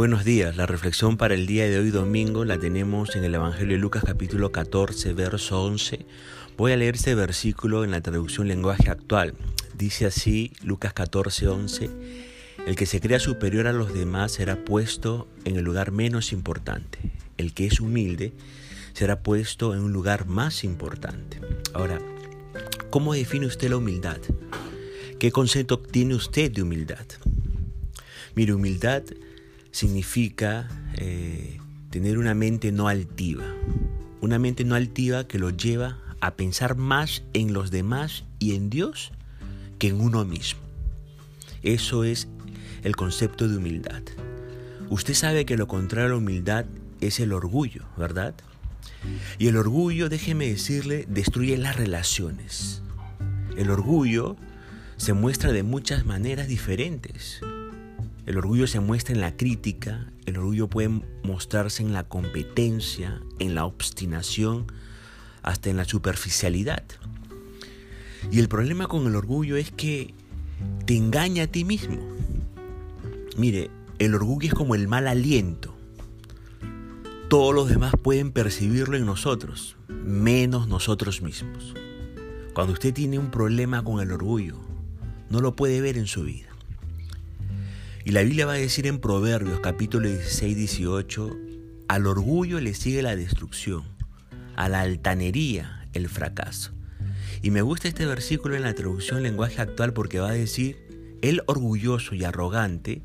buenos días. La reflexión para el día de hoy domingo la tenemos en el Evangelio de Lucas capítulo 14, verso 11. Voy a leer este versículo en la traducción lenguaje actual. Dice así Lucas 14, 11. El que se crea superior a los demás será puesto en el lugar menos importante. El que es humilde será puesto en un lugar más importante. Ahora, ¿cómo define usted la humildad? ¿Qué concepto tiene usted de humildad? Mire, humildad significa eh, tener una mente no altiva. Una mente no altiva que lo lleva a pensar más en los demás y en Dios que en uno mismo. Eso es el concepto de humildad. Usted sabe que lo contrario a la humildad es el orgullo, ¿verdad? Y el orgullo, déjeme decirle, destruye las relaciones. El orgullo se muestra de muchas maneras diferentes. El orgullo se muestra en la crítica, el orgullo puede mostrarse en la competencia, en la obstinación, hasta en la superficialidad. Y el problema con el orgullo es que te engaña a ti mismo. Mire, el orgullo es como el mal aliento. Todos los demás pueden percibirlo en nosotros, menos nosotros mismos. Cuando usted tiene un problema con el orgullo, no lo puede ver en su vida. Y la Biblia va a decir en Proverbios capítulo 16, 18, al orgullo le sigue la destrucción, a la altanería el fracaso. Y me gusta este versículo en la traducción lenguaje actual porque va a decir, el orgulloso y arrogante,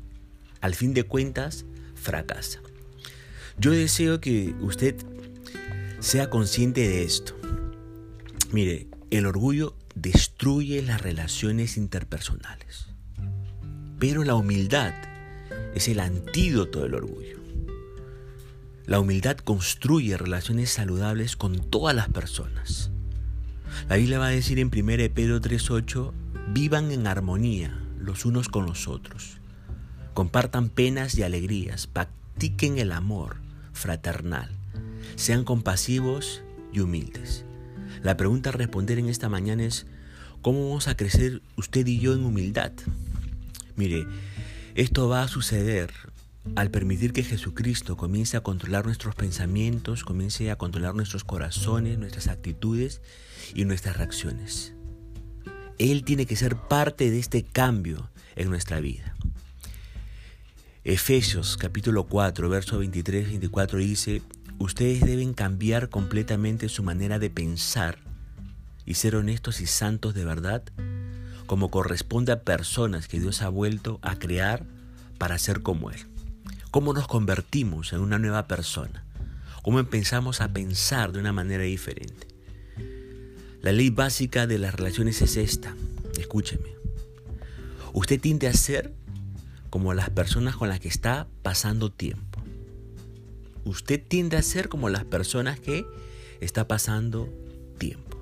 al fin de cuentas, fracasa. Yo deseo que usted sea consciente de esto. Mire, el orgullo destruye las relaciones interpersonales. Pero la humildad es el antídoto del orgullo. La humildad construye relaciones saludables con todas las personas. La Biblia va a decir en 1 Pedro 3:8, vivan en armonía los unos con los otros. Compartan penas y alegrías, practiquen el amor fraternal, sean compasivos y humildes. La pregunta a responder en esta mañana es, ¿cómo vamos a crecer usted y yo en humildad? Mire, esto va a suceder al permitir que Jesucristo comience a controlar nuestros pensamientos, comience a controlar nuestros corazones, nuestras actitudes y nuestras reacciones. Él tiene que ser parte de este cambio en nuestra vida. Efesios capítulo 4, verso 23-24 dice, ustedes deben cambiar completamente su manera de pensar y ser honestos y santos de verdad como corresponde a personas que Dios ha vuelto a crear para ser como Él. ¿Cómo nos convertimos en una nueva persona? ¿Cómo empezamos a pensar de una manera diferente? La ley básica de las relaciones es esta. Escúcheme. Usted tiende a ser como las personas con las que está pasando tiempo. Usted tiende a ser como las personas que está pasando tiempo.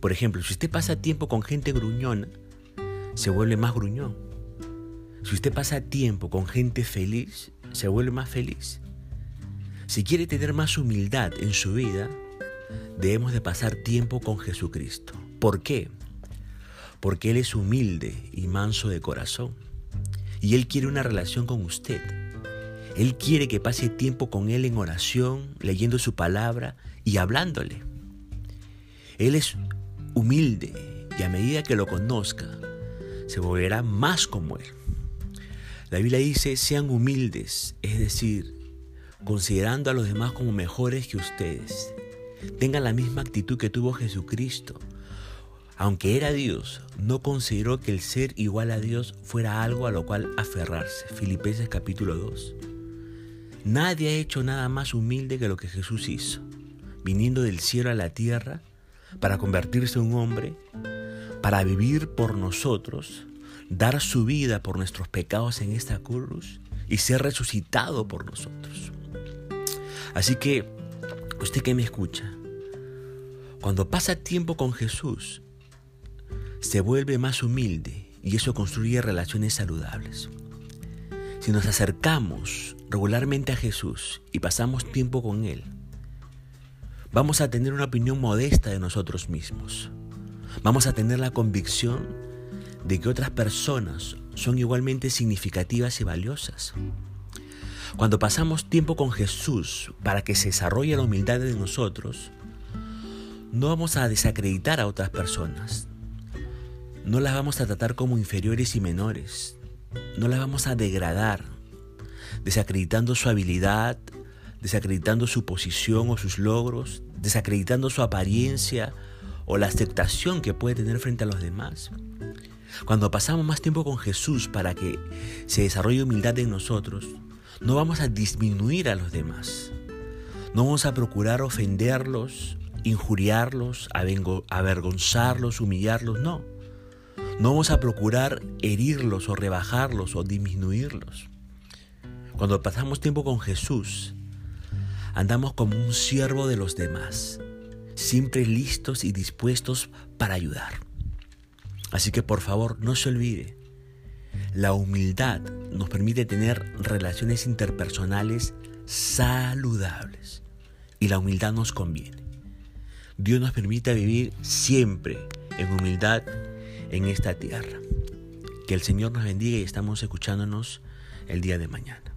Por ejemplo, si usted pasa tiempo con gente gruñona, se vuelve más gruñón. Si usted pasa tiempo con gente feliz, se vuelve más feliz. Si quiere tener más humildad en su vida, debemos de pasar tiempo con Jesucristo. ¿Por qué? Porque Él es humilde y manso de corazón. Y Él quiere una relación con usted. Él quiere que pase tiempo con Él en oración, leyendo su palabra y hablándole. Él es humilde y a medida que lo conozca, se volverá más como Él. La Biblia dice, sean humildes, es decir, considerando a los demás como mejores que ustedes. Tengan la misma actitud que tuvo Jesucristo. Aunque era Dios, no consideró que el ser igual a Dios fuera algo a lo cual aferrarse. Filipenses capítulo 2. Nadie ha hecho nada más humilde que lo que Jesús hizo, viniendo del cielo a la tierra para convertirse en un hombre para vivir por nosotros, dar su vida por nuestros pecados en esta cruz y ser resucitado por nosotros. Así que, usted que me escucha, cuando pasa tiempo con Jesús, se vuelve más humilde y eso construye relaciones saludables. Si nos acercamos regularmente a Jesús y pasamos tiempo con Él, vamos a tener una opinión modesta de nosotros mismos. Vamos a tener la convicción de que otras personas son igualmente significativas y valiosas. Cuando pasamos tiempo con Jesús para que se desarrolle la humildad en nosotros, no vamos a desacreditar a otras personas. No las vamos a tratar como inferiores y menores. No las vamos a degradar, desacreditando su habilidad, desacreditando su posición o sus logros, desacreditando su apariencia o la aceptación que puede tener frente a los demás. Cuando pasamos más tiempo con Jesús para que se desarrolle humildad en nosotros, no vamos a disminuir a los demás. No vamos a procurar ofenderlos, injuriarlos, avergonzarlos, humillarlos, no. No vamos a procurar herirlos o rebajarlos o disminuirlos. Cuando pasamos tiempo con Jesús, andamos como un siervo de los demás, siempre listos y dispuestos para ayudar. Así que por favor, no se olvide, la humildad nos permite tener relaciones interpersonales saludables y la humildad nos conviene. Dios nos permite vivir siempre en humildad en esta tierra. Que el Señor nos bendiga y estamos escuchándonos el día de mañana.